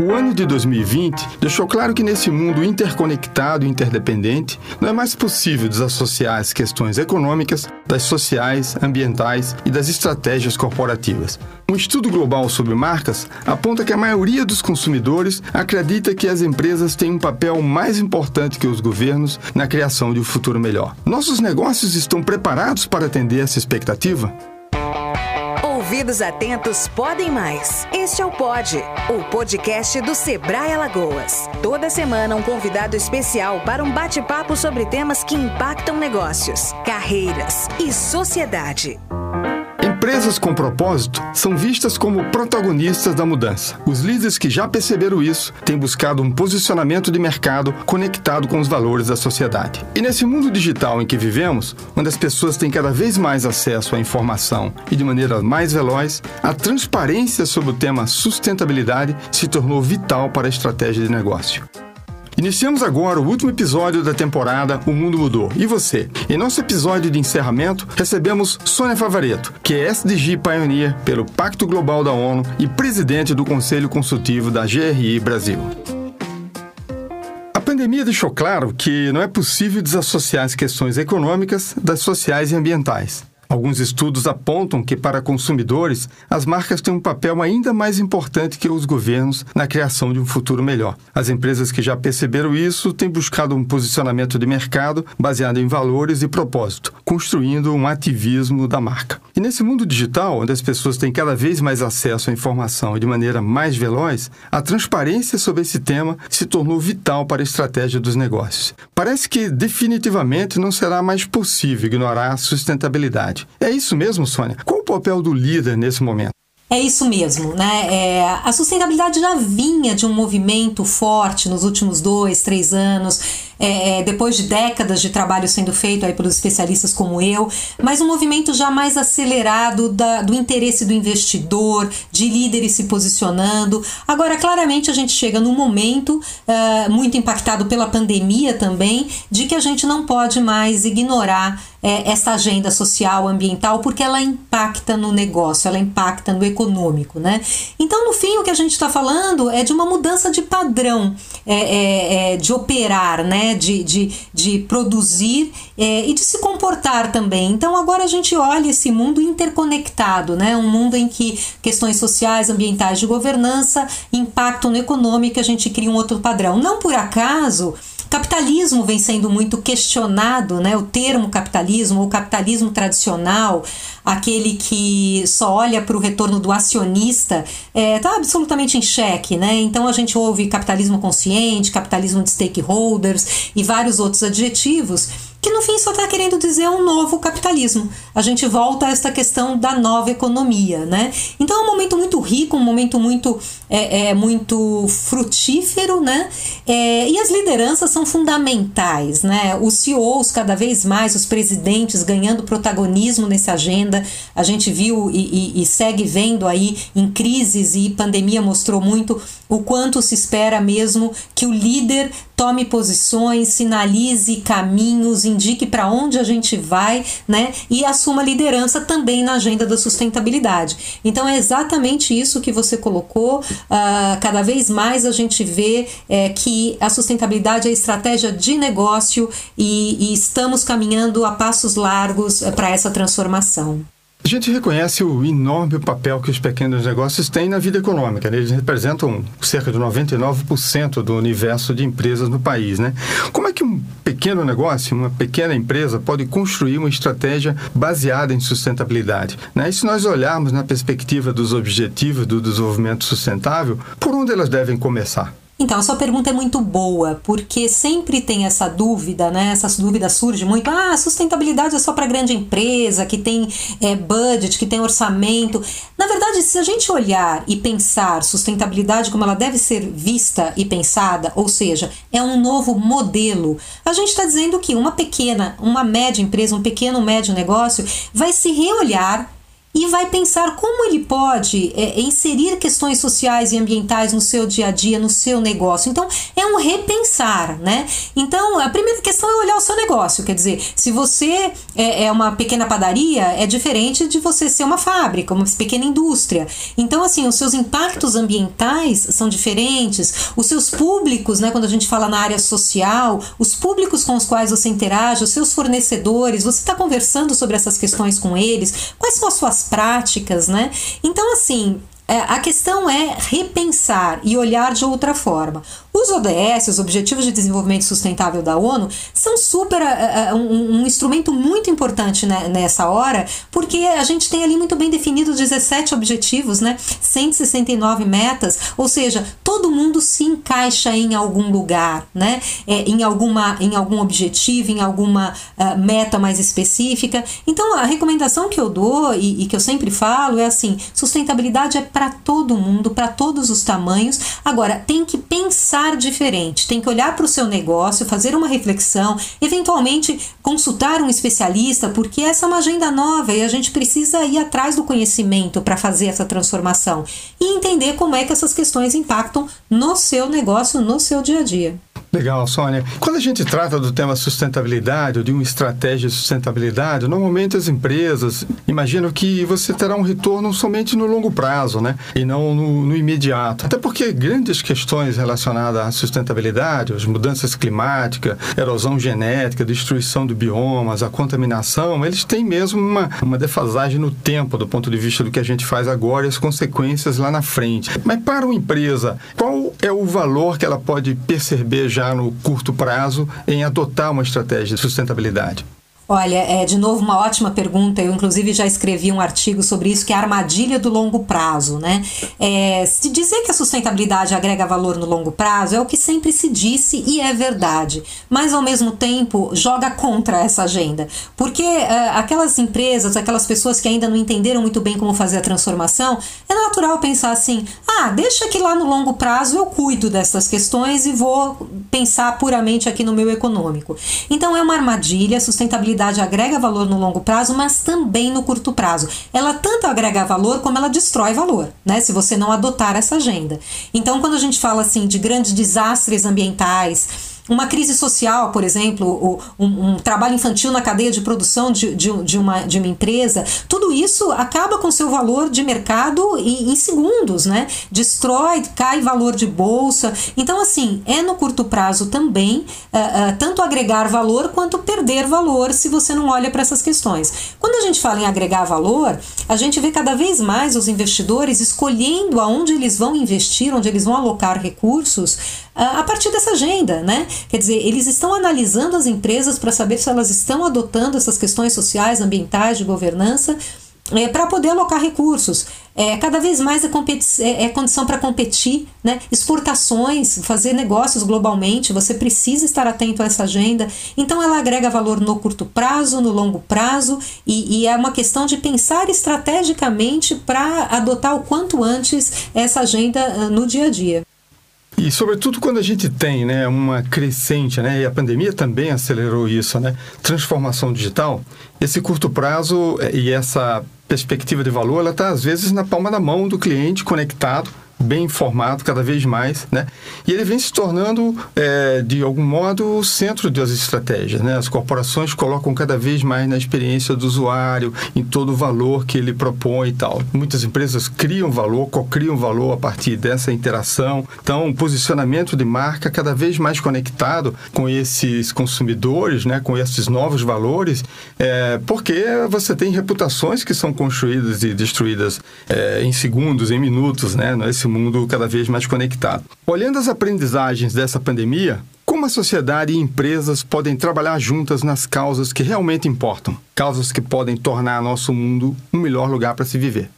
O ano de 2020 deixou claro que nesse mundo interconectado e interdependente, não é mais possível desassociar as questões econômicas das sociais, ambientais e das estratégias corporativas. Um estudo global sobre marcas aponta que a maioria dos consumidores acredita que as empresas têm um papel mais importante que os governos na criação de um futuro melhor. Nossos negócios estão preparados para atender essa expectativa? Ouvidos atentos podem mais. Este é o Pod, o podcast do Sebrae Alagoas. Toda semana um convidado especial para um bate-papo sobre temas que impactam negócios, carreiras e sociedade. Empresas com propósito são vistas como protagonistas da mudança. Os líderes que já perceberam isso têm buscado um posicionamento de mercado conectado com os valores da sociedade. E nesse mundo digital em que vivemos, onde as pessoas têm cada vez mais acesso à informação e de maneira mais veloz, a transparência sobre o tema sustentabilidade se tornou vital para a estratégia de negócio. Iniciamos agora o último episódio da temporada O Mundo Mudou. E você? Em nosso episódio de encerramento, recebemos Sônia Favareto, que é SDG Pioneer pelo Pacto Global da ONU e presidente do Conselho Consultivo da GRI Brasil. A pandemia deixou claro que não é possível desassociar as questões econômicas das sociais e ambientais. Alguns estudos apontam que, para consumidores, as marcas têm um papel ainda mais importante que os governos na criação de um futuro melhor. As empresas que já perceberam isso têm buscado um posicionamento de mercado baseado em valores e propósito, construindo um ativismo da marca. E nesse mundo digital, onde as pessoas têm cada vez mais acesso à informação de maneira mais veloz, a transparência sobre esse tema se tornou vital para a estratégia dos negócios. Parece que definitivamente não será mais possível ignorar a sustentabilidade é isso mesmo, Sônia? Qual o papel do líder nesse momento? É isso mesmo, né? É, a sustentabilidade já vinha de um movimento forte nos últimos dois, três anos é, é, depois de décadas de trabalho sendo feito aí pelos especialistas como eu, mas um movimento já mais acelerado da, do interesse do investidor, de líderes se posicionando. Agora, claramente, a gente chega num momento uh, muito impactado pela pandemia também, de que a gente não pode mais ignorar é, essa agenda social, ambiental, porque ela impacta no negócio, ela impacta no econômico, né? Então, no fim, o que a gente está falando é de uma mudança de padrão é, é, é de operar, né? Né, de, de, de produzir é, e de se comportar também. Então agora a gente olha esse mundo interconectado, né, um mundo em que questões sociais, ambientais, de governança impactam no econômico, a gente cria um outro padrão. Não por acaso Capitalismo vem sendo muito questionado, né? O termo capitalismo ou capitalismo tradicional, aquele que só olha para o retorno do acionista, está é, tá absolutamente em xeque, né? Então a gente ouve capitalismo consciente, capitalismo de stakeholders e vários outros adjetivos que no fim só está querendo dizer um novo capitalismo. A gente volta a esta questão da nova economia, né? Então é um momento muito rico, um momento muito, é, é muito frutífero, né? É, e as lideranças são fundamentais, né? Os CEOs cada vez mais, os presidentes ganhando protagonismo nessa agenda. A gente viu e, e, e segue vendo aí em crises e pandemia mostrou muito o quanto se espera mesmo que o líder tome posições, sinalize caminhos, indique para onde a gente vai, né? E assuma liderança também na agenda da sustentabilidade. Então é exatamente isso que você colocou. Uh, cada vez mais a gente vê é, que a sustentabilidade é estratégia de negócio e, e estamos caminhando a passos largos eh, para essa transformação. A gente reconhece o enorme papel que os pequenos negócios têm na vida econômica. Né? Eles representam cerca de 99% do universo de empresas no país. Né? Como é que um pequeno negócio, uma pequena empresa, pode construir uma estratégia baseada em sustentabilidade? Né? E se nós olharmos na perspectiva dos objetivos do desenvolvimento sustentável, por onde elas devem começar? Então, a sua pergunta é muito boa, porque sempre tem essa dúvida, né? Essa dúvida surge muito. Ah, sustentabilidade é só para grande empresa, que tem é, budget, que tem orçamento. Na verdade, se a gente olhar e pensar sustentabilidade como ela deve ser vista e pensada, ou seja, é um novo modelo, a gente está dizendo que uma pequena, uma média empresa, um pequeno, médio negócio vai se reolhar e vai pensar como ele pode é, inserir questões sociais e ambientais no seu dia a dia, no seu negócio. Então, é um repensar, né? Então, a primeira questão é olhar o seu negócio. Quer dizer, se você é, é uma pequena padaria, é diferente de você ser uma fábrica, uma pequena indústria. Então, assim, os seus impactos ambientais são diferentes, os seus públicos, né? Quando a gente fala na área social, os públicos com os quais você interage, os seus fornecedores, você está conversando sobre essas questões com eles, quais são as suas práticas, né? Então, assim, é, a questão é repensar e olhar de outra forma. Os ODS, os Objetivos de Desenvolvimento Sustentável da ONU, são super uh, um, um, instrumento muito importante né, nessa hora, porque a gente tem ali muito bem definido 17 objetivos, né, 169 metas, ou seja, todo mundo se encaixa em algum lugar, né, é, em, alguma, em algum objetivo, em alguma uh, meta mais específica. Então, a recomendação que eu dou e, e que eu sempre falo é assim: sustentabilidade é para todo mundo, para todos os tamanhos. Agora, tem que pensar diferente, tem que olhar para o seu negócio, fazer uma reflexão, eventualmente consultar um especialista, porque essa é uma agenda nova e a gente precisa ir atrás do conhecimento para fazer essa transformação e entender como é que essas questões impactam no seu negócio, no seu dia a dia. Legal, Sônia. Quando a gente trata do tema sustentabilidade, ou de uma estratégia de sustentabilidade, normalmente as empresas imaginam que você terá um retorno somente no longo prazo, né? E não no, no imediato. Até porque grandes questões relacionadas à sustentabilidade, as mudanças climáticas, erosão genética, destruição de biomas, a contaminação, eles têm mesmo uma, uma defasagem no tempo do ponto de vista do que a gente faz agora e as consequências lá na frente. Mas para uma empresa, qual é o valor que ela pode perceber já no curto prazo em adotar uma estratégia de sustentabilidade? Olha, é de novo uma ótima pergunta. Eu, inclusive, já escrevi um artigo sobre isso, que é a armadilha do longo prazo. Né? É, se dizer que a sustentabilidade agrega valor no longo prazo é o que sempre se disse e é verdade, mas ao mesmo tempo joga contra essa agenda. Porque é, aquelas empresas, aquelas pessoas que ainda não entenderam muito bem como fazer a transformação, é natural pensar assim: ah, deixa que lá no longo prazo eu cuido dessas questões e vou pensar puramente aqui no meu econômico. Então é uma armadilha, sustentabilidade atividade agrega valor no longo prazo, mas também no curto prazo. Ela tanto agrega valor como ela destrói valor, né? Se você não adotar essa agenda. Então, quando a gente fala assim de grandes desastres ambientais, uma crise social, por exemplo, um, um, trabalho infantil na cadeia de produção de, de, de, uma, de uma empresa, tudo isso acaba com seu valor de mercado em, em segundos, né? Destrói, cai valor de bolsa. Então, assim, é no curto prazo também uh, uh, tanto agregar valor quanto perder valor se você não olha para essas questões. Quando a gente fala em agregar valor, a gente vê cada vez mais os investidores escolhendo aonde eles vão investir, onde eles vão alocar recursos a partir dessa agenda, né? Quer dizer, eles estão analisando as empresas para saber se elas estão adotando essas questões sociais, ambientais, de governança. É, para poder alocar recursos. É, cada vez mais é, é, é condição para competir, né? exportações, fazer negócios globalmente, você precisa estar atento a essa agenda. Então, ela agrega valor no curto prazo, no longo prazo, e, e é uma questão de pensar estrategicamente para adotar o quanto antes essa agenda ah, no dia a dia. E sobretudo quando a gente tem né, uma crescente, né, e a pandemia também acelerou isso, né, transformação digital, esse curto prazo eh, e essa perspectiva de valor, ela está às vezes na palma da mão do cliente conectado bem informado cada vez mais, né? E ele vem se tornando, é, de algum modo, o centro das estratégias, né? As corporações colocam cada vez mais na experiência do usuário, em todo o valor que ele propõe e tal. Muitas empresas criam valor, co-criam valor a partir dessa interação. Então, o posicionamento de marca cada vez mais conectado com esses consumidores, né? Com esses novos valores, é, porque você tem reputações que são construídas e destruídas é, em segundos, em minutos, né? Nesse mundo cada vez mais conectado. Olhando as aprendizagens dessa pandemia, como a sociedade e empresas podem trabalhar juntas nas causas que realmente importam? Causas que podem tornar nosso mundo um melhor lugar para se viver.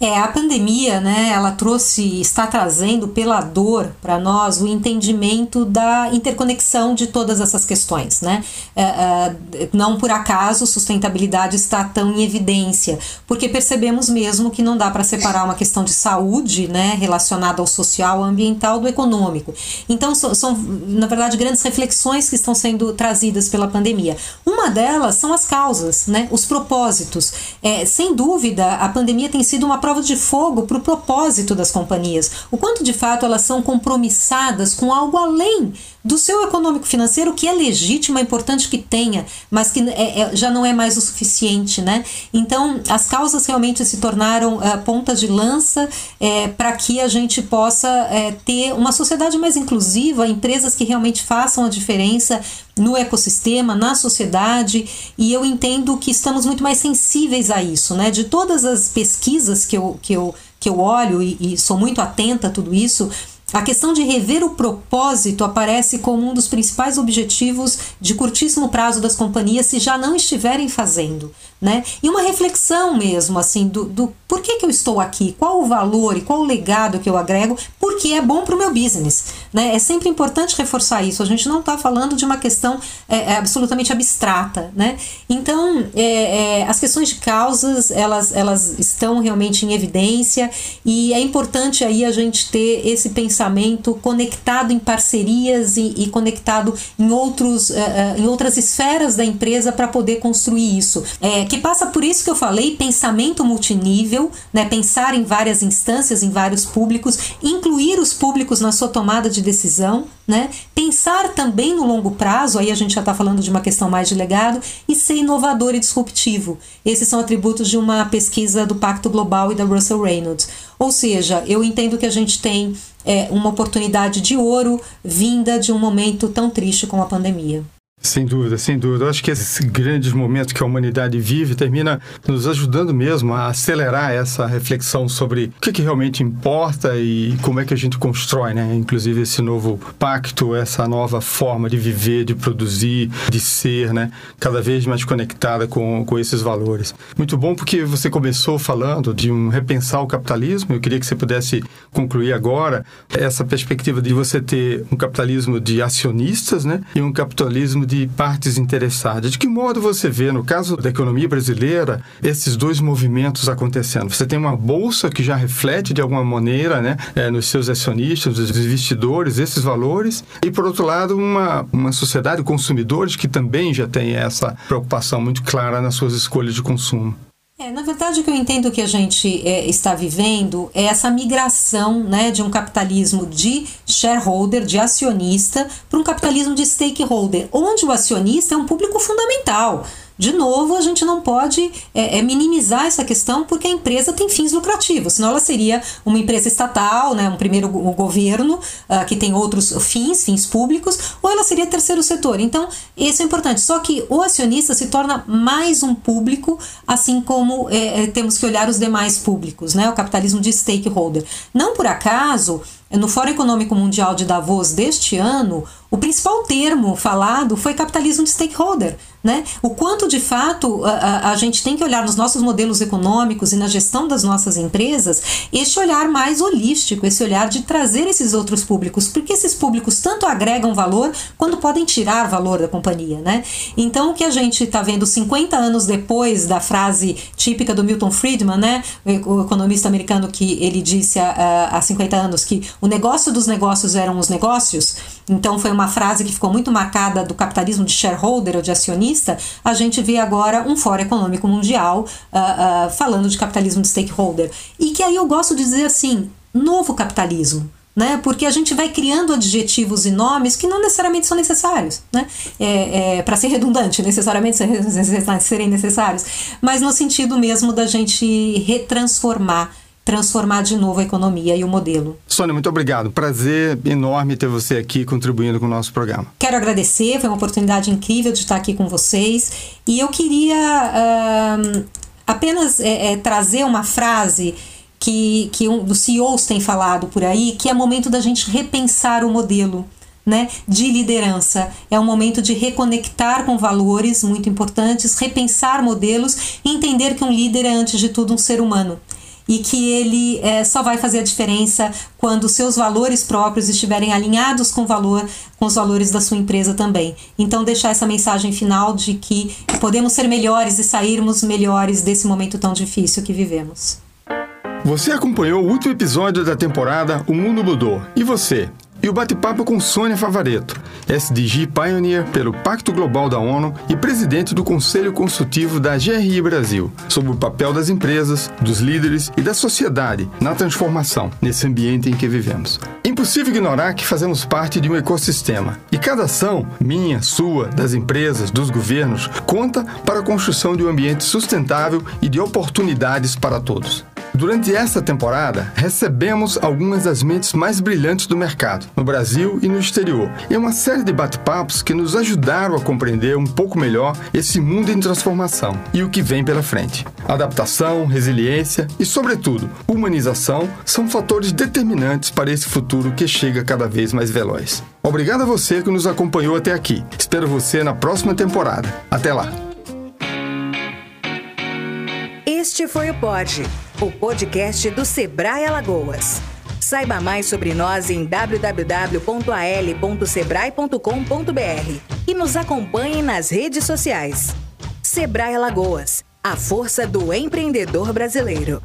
É, a pandemia, né, ela trouxe, está trazendo pela dor para nós o entendimento da interconexão de todas essas questões, né? É, é, não por acaso sustentabilidade está tão em evidência, porque percebemos mesmo que não dá para separar uma questão de saúde, né, relacionada ao social, ambiental, do econômico. Então, são, são, na verdade, grandes reflexões que estão sendo trazidas pela pandemia. Uma delas são as causas, né, os propósitos. É, sem dúvida, a pandemia tem sido uma prova de fogo para o propósito das companhias. O quanto de fato elas são compromissadas com algo além do seu econômico financeiro, que é legítimo, é importante que tenha, mas que é, é, já não é mais o suficiente, né? Então, as causas realmente se tornaram uh, pontas de lança é, para que a gente possa é, ter uma sociedade mais inclusiva, empresas que realmente façam a diferença no ecossistema, na sociedade, e eu entendo que estamos muito mais sensíveis a isso, né? De todas as pesquisas que eu, que eu, que eu olho e, e sou muito atenta a tudo isso, a questão de rever o propósito aparece como um dos principais objetivos de curtíssimo prazo das companhias se já não estiverem fazendo né? E uma reflexão mesmo, assim, do, do por que, que eu estou aqui, qual o valor e qual o legado que eu agrego, porque é bom para o meu business, né? É sempre importante reforçar isso. A gente não está falando de uma questão é, é, absolutamente abstrata, né? Então, é, é, as questões de causas, elas, elas estão realmente em evidência e é importante aí a gente ter esse pensamento conectado em parcerias e, e conectado em, outros, é, é, em outras esferas da empresa para poder construir isso. Que passa por isso que eu falei, pensamento multinível, né, pensar em várias instâncias, em vários públicos, incluir os públicos na sua tomada de decisão, né, pensar também no longo prazo, aí a gente já está falando de uma questão mais de legado, e ser inovador e disruptivo. Esses são atributos de uma pesquisa do Pacto Global e da Russell Reynolds. Ou seja, eu entendo que a gente tem é, uma oportunidade de ouro vinda de um momento tão triste como a pandemia. Sem dúvida, sem dúvida. Eu acho que esses grandes momentos que a humanidade vive termina nos ajudando mesmo a acelerar essa reflexão sobre o que, que realmente importa e como é que a gente constrói, né? Inclusive esse novo pacto, essa nova forma de viver, de produzir, de ser, né? Cada vez mais conectada com, com esses valores. Muito bom porque você começou falando de um repensar o capitalismo. Eu queria que você pudesse concluir agora essa perspectiva de você ter um capitalismo de acionistas, né? E um capitalismo de partes interessadas. De que modo você vê, no caso da economia brasileira, esses dois movimentos acontecendo? Você tem uma bolsa que já reflete de alguma maneira né, é, nos seus acionistas, nos investidores, esses valores, e por outro lado, uma, uma sociedade de consumidores que também já tem essa preocupação muito clara nas suas escolhas de consumo. É, na verdade, o que eu entendo que a gente é, está vivendo é essa migração né, de um capitalismo de shareholder, de acionista, para um capitalismo de stakeholder, onde o acionista é um público fundamental. De novo, a gente não pode é, é, minimizar essa questão porque a empresa tem fins lucrativos, senão ela seria uma empresa estatal, né, um primeiro o governo uh, que tem outros fins, fins públicos, ou ela seria terceiro setor. Então, isso é importante. Só que o acionista se torna mais um público, assim como é, é temos que olhar os demais públicos, né, o capitalismo de stakeholder. Não por acaso no Fórum Econômico Mundial de Davos deste ano, o principal termo falado foi capitalismo de stakeholder. Né? O quanto de fato a, a, a, gente tem que olhar nos nossos modelos econômicos e na gestão das nossas empresas este olhar mais holístico, esse olhar de trazer esses outros públicos, porque esses públicos tanto agregam valor quanto podem tirar valor da companhia. Né? Então, o que a gente está vendo 50 anos depois da frase típica do Milton Friedman, né? o economista americano que ele disse há, há 50 anos que o negócio dos negócios eram os negócios, então foi uma frase que ficou muito marcada do capitalismo de shareholder ou de acionista, a gente vê agora um Fórum Econômico Mundial uh, uh, falando de capitalismo de stakeholder. E que aí eu gosto de dizer assim, novo capitalismo. Né? Porque a gente vai criando adjetivos e nomes que não necessariamente são necessários, né? É, é, para ser redundante, necessariamente serem necessários, mas no sentido mesmo da gente retransformar transformar de novo a economia e o modelo. Sônia, muito obrigado. Prazer enorme ter você aqui contribuindo com o nosso programa. Quero agradecer, foi uma oportunidade incrível de estar aqui com vocês. E eu queria uh, apenas é, é, trazer uma frase que, que um dos CEOs tem falado por aí, que é momento da gente repensar o modelo. Né, de liderança. É um momento de reconectar com valores muito importantes, repensar modelos e entender que um líder é, antes de tudo, um ser humano e que ele é, só vai fazer a diferença quando seus valores próprios estiverem alinhados com valor, com os valores da sua empresa também. Então deixar essa mensagem final de que podemos ser melhores e sairmos melhores desse momento tão difícil que vivemos. Você acompanhou o último episódio da temporada O Mundo Mudou. E você? E o bate-papo com Sônia Favareto, SDG Pioneer pelo Pacto Global da ONU e presidente do Conselho Consultivo da GRI Brasil, sobre o papel das empresas, dos líderes e da sociedade na transformação nesse ambiente em que vivemos. Impossível ignorar que fazemos parte de um ecossistema e cada ação, minha, sua, das empresas, dos governos, conta para a construção de um ambiente sustentável e de oportunidades para todos. Durante esta temporada, recebemos algumas das mentes mais brilhantes do mercado, no Brasil e no exterior, e uma série de bate-papos que nos ajudaram a compreender um pouco melhor esse mundo em transformação e o que vem pela frente. Adaptação, resiliência e, sobretudo, humanização são fatores determinantes para esse futuro que chega cada vez mais veloz. Obrigado a você que nos acompanhou até aqui. Espero você na próxima temporada. Até lá! Este foi o Pod, o podcast do Sebrae Alagoas. Saiba mais sobre nós em www.al.sebrae.com.br e nos acompanhe nas redes sociais. Sebrae Alagoas, a força do empreendedor brasileiro.